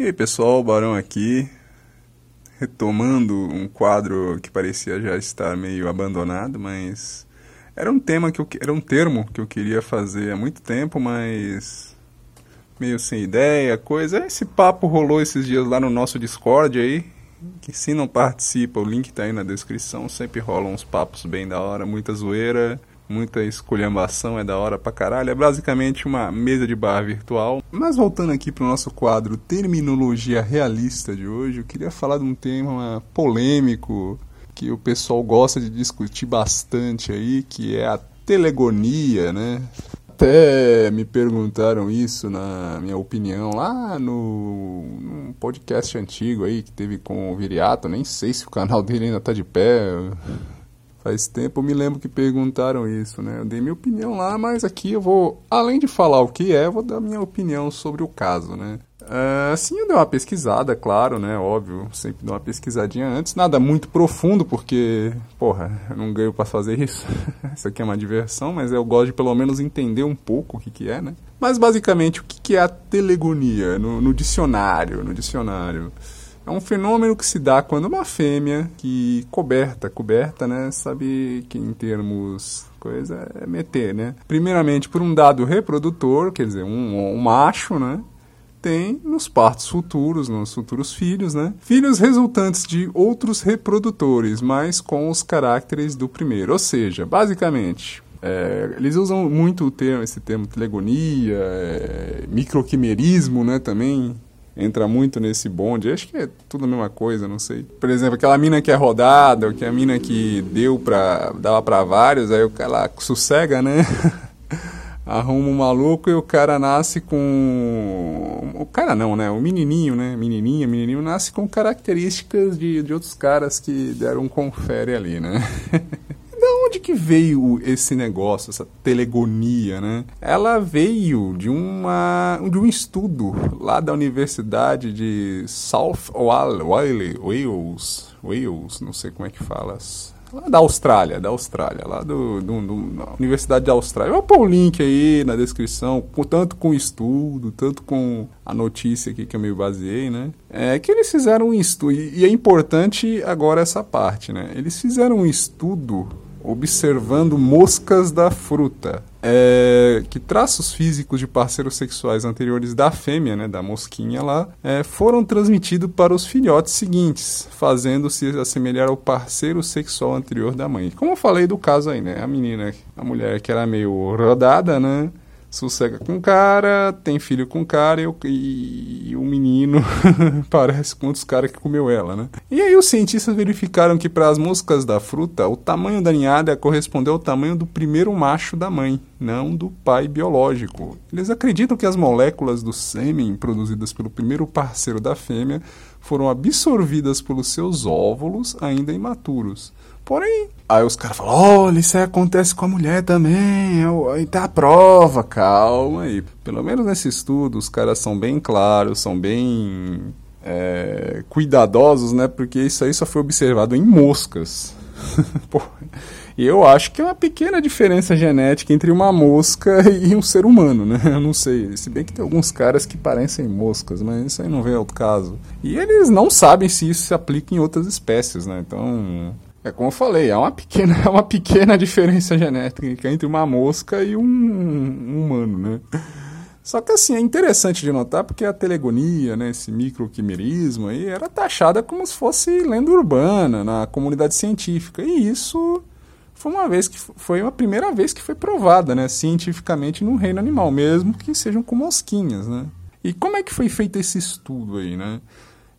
E aí pessoal, Barão aqui, retomando um quadro que parecia já estar meio abandonado, mas era um tema que eu, era um termo que eu queria fazer há muito tempo, mas meio sem ideia, coisa. Esse papo rolou esses dias lá no nosso Discord aí, que se não participa, o link tá aí na descrição, sempre rolam uns papos bem da hora, muita zoeira muita esculhambação, é da hora pra caralho. É basicamente uma mesa de bar virtual. Mas voltando aqui pro nosso quadro Terminologia Realista de hoje, eu queria falar de um tema polêmico que o pessoal gosta de discutir bastante aí, que é a telegonia, né? Até me perguntaram isso na minha opinião lá no num podcast antigo aí que teve com o Viriato, nem sei se o canal dele ainda tá de pé. Faz tempo eu me lembro que perguntaram isso, né? Eu dei minha opinião lá, mas aqui eu vou, além de falar o que é, vou dar minha opinião sobre o caso, né? Uh, sim, eu dei uma pesquisada, claro, né? Óbvio, sempre dou uma pesquisadinha antes. Nada muito profundo, porque, porra, eu não ganho para fazer isso. isso aqui é uma diversão, mas eu gosto de pelo menos entender um pouco o que, que é, né? Mas basicamente, o que, que é a telegonia no, no dicionário? No dicionário. É um fenômeno que se dá quando uma fêmea que coberta, coberta, né, sabe que em termos coisa é meter, né? Primeiramente por um dado reprodutor, quer dizer, um, um macho, né? tem nos partos futuros, nos futuros filhos, né? Filhos resultantes de outros reprodutores, mas com os caracteres do primeiro. Ou seja, basicamente, é, eles usam muito o termo, esse termo telegonia, é, microquimerismo, né, também, entra muito nesse bonde. Acho que é tudo a mesma coisa, não sei. Por exemplo, aquela mina que é rodada, ou que a mina que deu pra. dava pra vários, aí o cara sossega, né? Arruma um maluco e o cara nasce com. O cara não, né? O menininho, né? Menininha, menininho nasce com características de, de outros caras que deram um confere ali, né? onde que veio esse negócio, essa telegonia, né? Ela veio de uma de um estudo lá da Universidade de South Wales, Wales, não sei como é que fala. Lá da Austrália, da Austrália, lá do, do, do Universidade da Austrália. Eu vou pôr o link aí na descrição, com, tanto com o estudo, tanto com a notícia aqui que eu me baseei, né? É que eles fizeram um estudo, e é importante agora essa parte, né? Eles fizeram um estudo observando moscas da fruta. É, que traços físicos de parceiros sexuais anteriores da fêmea, né, da mosquinha lá, é, foram transmitidos para os filhotes seguintes, fazendo-se assemelhar ao parceiro sexual anterior da mãe. Como eu falei do caso aí, né, a menina, a mulher que era meio rodada, né, sossega com o cara, tem filho com o cara e, e, e o menino parece com outros caras que comeu ela, né? E aí os cientistas verificaram que para as moscas da fruta, o tamanho da ninhada correspondeu ao tamanho do primeiro macho da mãe, não do pai biológico. Eles acreditam que as moléculas do sêmen produzidas pelo primeiro parceiro da fêmea foram absorvidas pelos seus óvulos ainda imaturos. Porém, aí os caras falam: olha, isso aí acontece com a mulher também, aí tá a prova, calma aí. Pelo menos nesse estudo, os caras são bem claros, são bem é, cuidadosos, né? Porque isso aí só foi observado em moscas. e eu acho que é uma pequena diferença genética entre uma mosca e um ser humano, né? Eu não sei. Se bem que tem alguns caras que parecem moscas, mas isso aí não vem ao caso. E eles não sabem se isso se aplica em outras espécies, né? Então, é como eu falei, é uma pequena, é uma pequena diferença genética entre uma mosca e um, um humano, né? Só que assim, é interessante de notar porque a telegonia, né, esse microquimerismo aí, era taxada como se fosse lenda urbana na comunidade científica. E isso foi uma vez que foi uma primeira vez que foi provada, né, cientificamente no reino animal, mesmo que sejam com mosquinhas, né? E como é que foi feito esse estudo aí, né?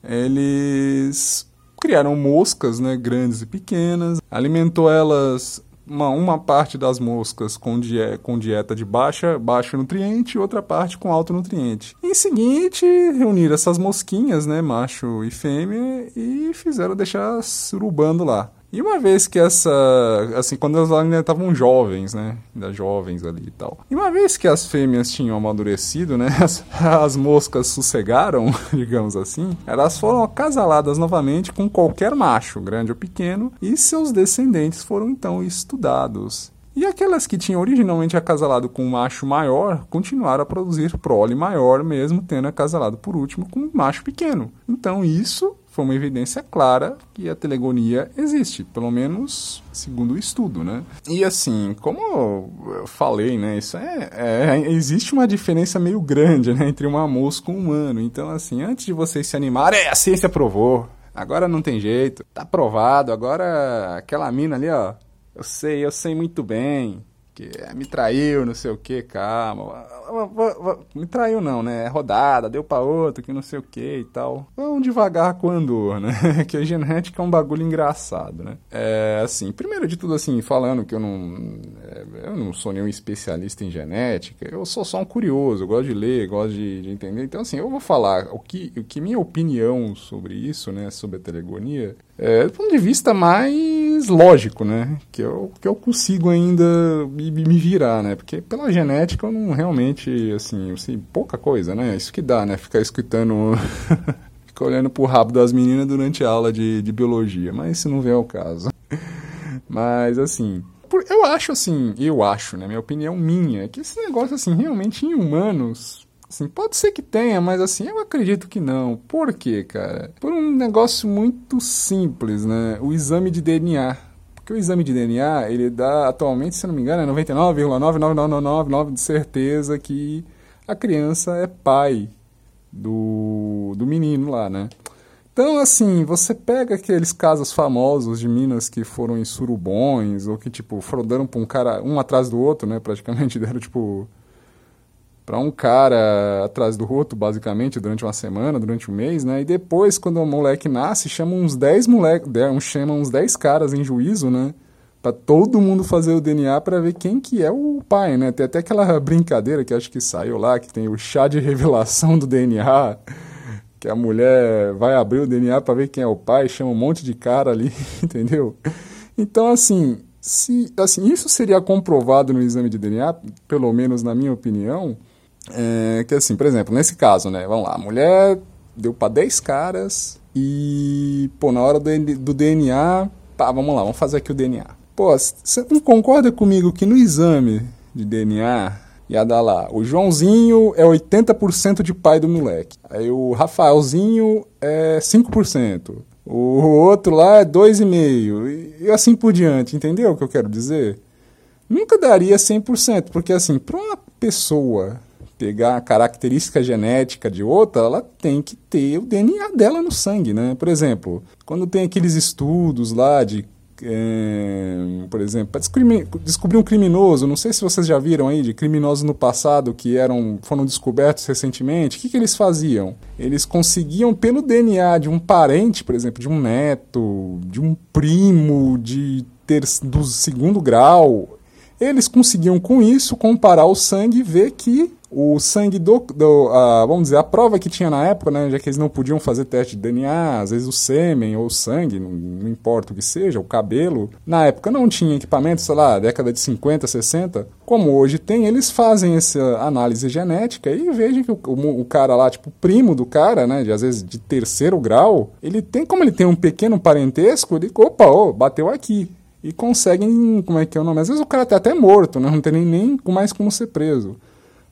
Eles criaram moscas, né, grandes e pequenas, alimentou elas uma, uma parte das moscas com, die com dieta de baixa, baixo nutriente e outra parte com alto nutriente. Em seguinte, reuniram essas mosquinhas, né, macho e fêmea, e fizeram deixar surubando lá. E uma vez que essa. Assim, quando elas ainda estavam jovens, né? Ainda jovens ali e tal. E uma vez que as fêmeas tinham amadurecido, né? As, as moscas sossegaram, digamos assim. Elas foram acasaladas novamente com qualquer macho, grande ou pequeno. E seus descendentes foram então estudados. E aquelas que tinham originalmente acasalado com um macho maior continuaram a produzir prole maior, mesmo tendo acasalado por último com um macho pequeno. Então isso foi uma evidência clara que a telegonia existe, pelo menos segundo o estudo, né? E assim, como eu falei, né, isso é, é, existe uma diferença meio grande, né, entre uma mosca e um humano. Então, assim, antes de vocês se animarem, é, a ciência provou, agora não tem jeito, tá provado, agora aquela mina ali, ó, eu sei, eu sei muito bem que me traiu, não sei o que, calma. Me traiu não, né? É rodada, deu pra outro, que não sei o que e tal. Vamos devagar com o andor, né? que a genética é um bagulho engraçado, né? É, assim, primeiro de tudo, assim, falando que eu não... É, eu não sou nenhum especialista em genética, eu sou só um curioso, eu gosto de ler, gosto de, de entender. Então, assim, eu vou falar o que, o que minha opinião sobre isso, né? Sobre a telegonia, é, do ponto de vista mais lógico, né? Que eu, que eu consigo ainda me, me virar, né? Porque pela genética eu não realmente, assim, sei pouca coisa, né? Isso que dá, né? Ficar escutando, ficar olhando pro rabo das meninas durante a aula de, de biologia, mas isso não vem ao caso. Mas, assim, eu acho assim, eu acho, né? Minha opinião minha, que esse negócio, assim, realmente em humanos Assim, pode ser que tenha, mas assim, eu acredito que não. Por quê, cara? Por um negócio muito simples, né? O exame de DNA. Porque o exame de DNA, ele dá atualmente, se não me engano, é 99,99999 de certeza que a criança é pai do, do menino lá, né? Então, assim, você pega aqueles casos famosos de minas que foram em surubões, ou que, tipo, foram pra um cara, um atrás do outro, né? Praticamente deram, tipo, para um cara atrás do outro, basicamente, durante uma semana, durante um mês, né? E depois, quando o moleque nasce, chama uns 10 moleques, chama uns 10 caras em juízo, né? Pra todo mundo fazer o DNA para ver quem que é o pai, né? Tem até aquela brincadeira que acho que saiu lá, que tem o chá de revelação do DNA, que a mulher vai abrir o DNA para ver quem é o pai, chama um monte de cara ali, entendeu? Então, assim, se assim, isso seria comprovado no exame de DNA, pelo menos na minha opinião, é, que assim, por exemplo, nesse caso, né? Vamos lá, a mulher deu para 10 caras e, pô, na hora do, do DNA, pá, vamos lá, vamos fazer aqui o DNA. Pô, você não concorda comigo que no exame de DNA ia dar lá, o Joãozinho é 80% de pai do moleque, aí o Rafaelzinho é 5%, o outro lá é 2,5%, e assim por diante, entendeu o que eu quero dizer? Nunca daria 100%, porque assim, para uma pessoa pegar a característica genética de outra, ela tem que ter o DNA dela no sangue, né? Por exemplo, quando tem aqueles estudos lá de é, por exemplo, para descobrir um criminoso, não sei se vocês já viram aí de criminosos no passado que eram foram descobertos recentemente, o que, que eles faziam? Eles conseguiam pelo DNA de um parente, por exemplo, de um neto, de um primo, de ter, do segundo grau, eles conseguiam com isso comparar o sangue e ver que o sangue do, do uh, vamos dizer, a prova que tinha na época, né, já que eles não podiam fazer teste de DNA, às vezes o sêmen ou o sangue, não, não, importa o que seja, o cabelo, na época não tinha equipamento, sei lá, década de 50, 60, como hoje tem, eles fazem essa análise genética e vejam que o, o, o cara lá, tipo, primo do cara, né, de, às vezes de terceiro grau, ele tem, como ele tem um pequeno parentesco, ele, opa, oh, bateu aqui, e conseguem, como é que é o nome? Às vezes o cara tá até morto, né? não tem nem, nem mais como ser preso.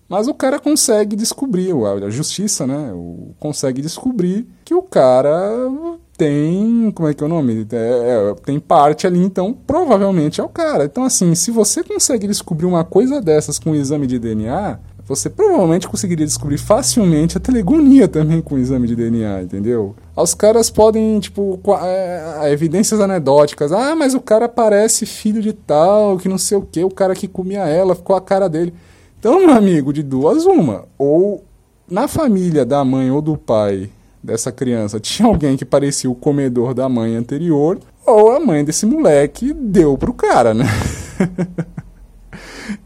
Mas o cara consegue descobrir, a justiça, né? consegue descobrir que o cara tem. Como é que é o nome? É, é, tem parte ali, então provavelmente é o cara. Então, assim, se você consegue descobrir uma coisa dessas com o exame de DNA, você provavelmente conseguiria descobrir facilmente a telegonia também com o exame de DNA, entendeu? Os caras podem, tipo, é, evidências anedóticas. Ah, mas o cara parece filho de tal, que não sei o que, o cara que comia ela, ficou a cara dele. Então, meu amigo, de duas uma, ou na família da mãe ou do pai dessa criança tinha alguém que parecia o comedor da mãe anterior, ou a mãe desse moleque deu pro cara, né?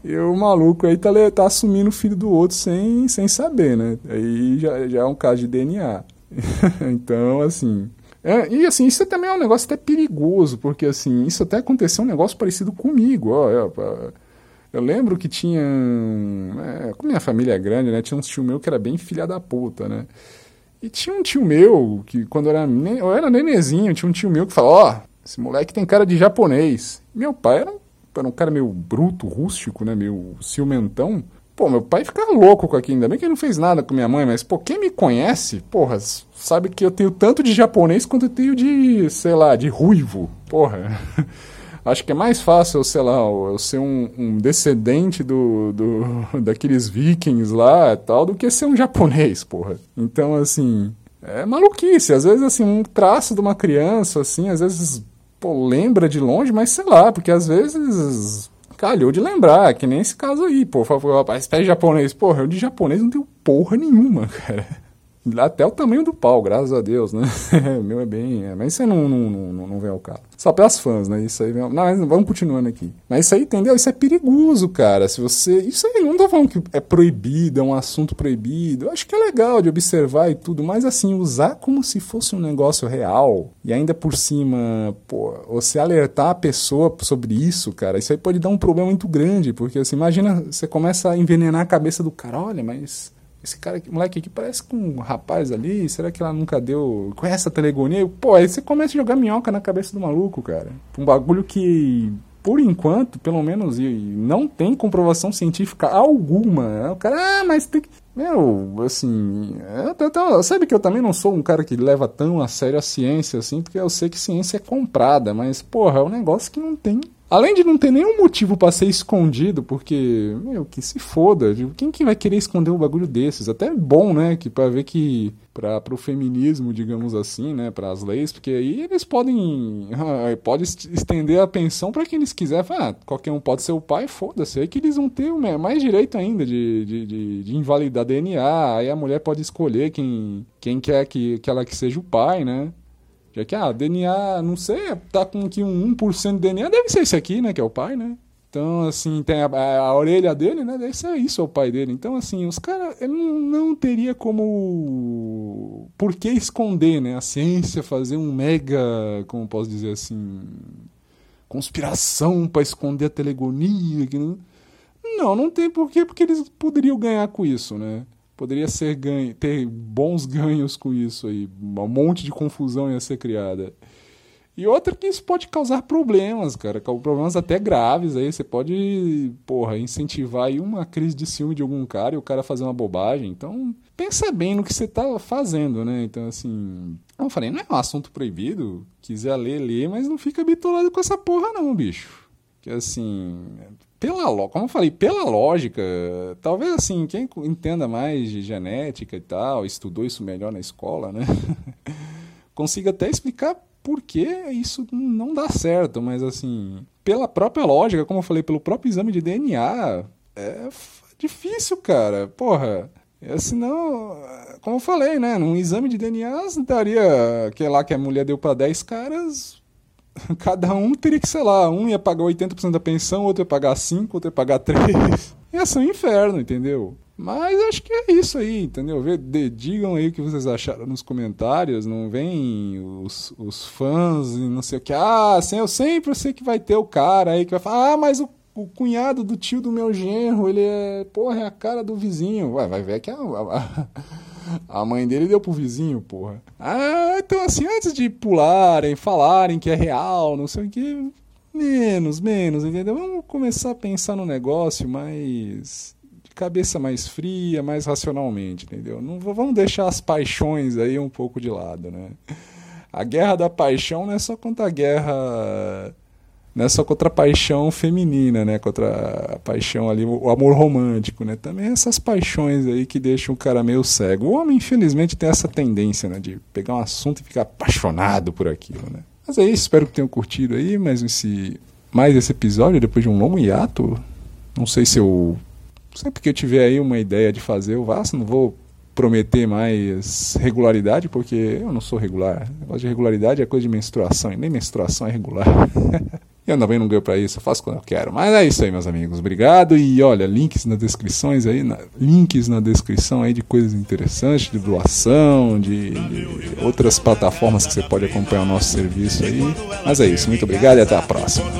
e o maluco aí tá, tá assumindo o filho do outro sem, sem saber, né? Aí já, já é um caso de DNA. então, assim. É, e assim, isso também é um negócio até perigoso, porque assim, isso até aconteceu um negócio parecido comigo. Ó, é, eu lembro que tinha. É, como minha família é grande, né? Tinha um tio meu que era bem filha da puta, né? E tinha um tio meu que, quando eu era, eu era nenezinho, tinha um tio meu que falou: Ó, oh, esse moleque tem cara de japonês. Meu pai era um era um cara meio bruto, rústico, né? Meio ciumentão. Pô, meu pai fica louco com aquilo. Ainda bem que ele não fez nada com minha mãe, mas, pô, quem me conhece, porra, sabe que eu tenho tanto de japonês quanto eu tenho de, sei lá, de ruivo. Porra. Acho que é mais fácil, sei lá, eu ser um, um descendente do, do, daqueles vikings lá tal, do que ser um japonês, porra. Então, assim, é maluquice. Às vezes, assim, um traço de uma criança, assim, às vezes, pô, lembra de longe, mas sei lá, porque às vezes calhou de lembrar, que nem esse caso aí, pô. Rapaz, pé japonês. Porra, eu de japonês não tenho porra nenhuma, cara. Até o tamanho do pau, graças a Deus, né? o meu é bem. É, mas isso aí não, não, não, não vem ao caso. Só pelas fãs, né? Isso aí vem. Não, mas vamos continuando aqui. Mas isso aí, entendeu? Isso é perigoso, cara. Se você. Isso aí, não tô falando que é proibido, é um assunto proibido. Eu acho que é legal de observar e tudo, mas assim, usar como se fosse um negócio real e ainda por cima, pô, você alertar a pessoa sobre isso, cara, isso aí pode dar um problema muito grande, porque assim, imagina, você começa a envenenar a cabeça do cara, olha, mas esse cara, moleque aqui parece com um rapaz ali, será que ela nunca deu, conhece a telegonia? Pô, aí você começa a jogar minhoca na cabeça do maluco, cara. Um bagulho que, por enquanto, pelo menos, não tem comprovação científica alguma. O cara, ah, mas tem que... Meu, assim, eu, eu, sabe que eu também não sou um cara que leva tão a sério a ciência, assim, porque eu sei que ciência é comprada, mas, porra, é um negócio que não tem Além de não ter nenhum motivo para ser escondido, porque, meu, que se foda. Quem que vai querer esconder um bagulho desses? Até é bom, né, que para ver que para o feminismo, digamos assim, né, para as leis, porque aí eles podem pode estender a pensão para quem eles quiserem. Ah, qualquer um pode ser o pai, foda-se. Aí que eles vão ter mais direito ainda de, de, de, de, invalidar DNA. Aí a mulher pode escolher quem, quem quer que, que ela que seja o pai, né? Já que, ah, DNA, não sei, tá com que um 1% de DNA, deve ser esse aqui, né, que é o pai, né? Então, assim, tem a, a, a, orelha dele, né? Deve ser isso, é o pai dele. Então, assim, os caras, ele não, não teria como. Por que esconder, né? A ciência fazer um mega. Como posso dizer assim. Conspiração para esconder a telegonia. Não, não, não tem porquê, porque eles poderiam ganhar com isso, né? Poderia ser ganho, ter bons ganhos com isso aí. Um monte de confusão ia ser criada. E outra que isso pode causar problemas, cara, problemas até graves aí. Você pode, porra, incentivar aí uma crise de ciúme de algum cara e o cara fazer uma bobagem. Então, pensa bem no que você tá fazendo, né? Então, assim, eu falei, não é um assunto proibido. Quiser ler, lê, mas não fica bitolado com essa porra não, bicho. Que assim, pela, como eu falei, pela lógica, talvez assim, quem entenda mais de genética e tal, estudou isso melhor na escola, né? consiga até explicar por que isso não dá certo, mas assim, pela própria lógica, como eu falei, pelo próprio exame de DNA, é difícil, cara. Porra, é, senão, como eu falei, né, num exame de DNA daria, que lá que a mulher deu para 10 caras, cada um teria que, sei lá, um ia pagar 80% da pensão, outro ia pagar 5, outro ia pagar 3. Ia ser um inferno, entendeu? Mas acho que é isso aí, entendeu? digam aí o que vocês acharam nos comentários. Não vem os, os fãs e não sei o que. Ah, assim, eu sempre sei que vai ter o cara aí que vai falar: ah, mas o, o cunhado do tio do meu genro, ele é, porra, é a cara do vizinho. Ué, vai ver que a, a mãe dele deu pro vizinho, porra. Ah, então assim, antes de pularem, falarem que é real, não sei o que, menos, menos, entendeu? Vamos começar a pensar no negócio mais de cabeça mais fria, mais racionalmente, entendeu? Não vamos deixar as paixões aí um pouco de lado, né? A guerra da paixão não é só contra a guerra não é só contra a paixão feminina, né? Contra a paixão ali, o amor romântico, né? Também essas paixões aí que deixam o cara meio cego. O homem, infelizmente, tem essa tendência, né? De pegar um assunto e ficar apaixonado por aquilo, né? Mas é isso, espero que tenham curtido aí mais esse, mais esse episódio, depois de um longo hiato. Não sei se eu... Sempre que eu tiver aí uma ideia de fazer, eu faço, não vou prometer mais regularidade, porque eu não sou regular. O negócio de regularidade é coisa de menstruação, e nem menstruação é regular. Eu também não ganho para isso, eu faço quando eu quero. Mas é isso aí, meus amigos. Obrigado. E olha, links nas descrições aí, na, links na descrição aí de coisas interessantes, de doação, de, de, outras plataformas que você pode acompanhar o nosso serviço aí. Mas é isso, muito obrigado e até a próxima.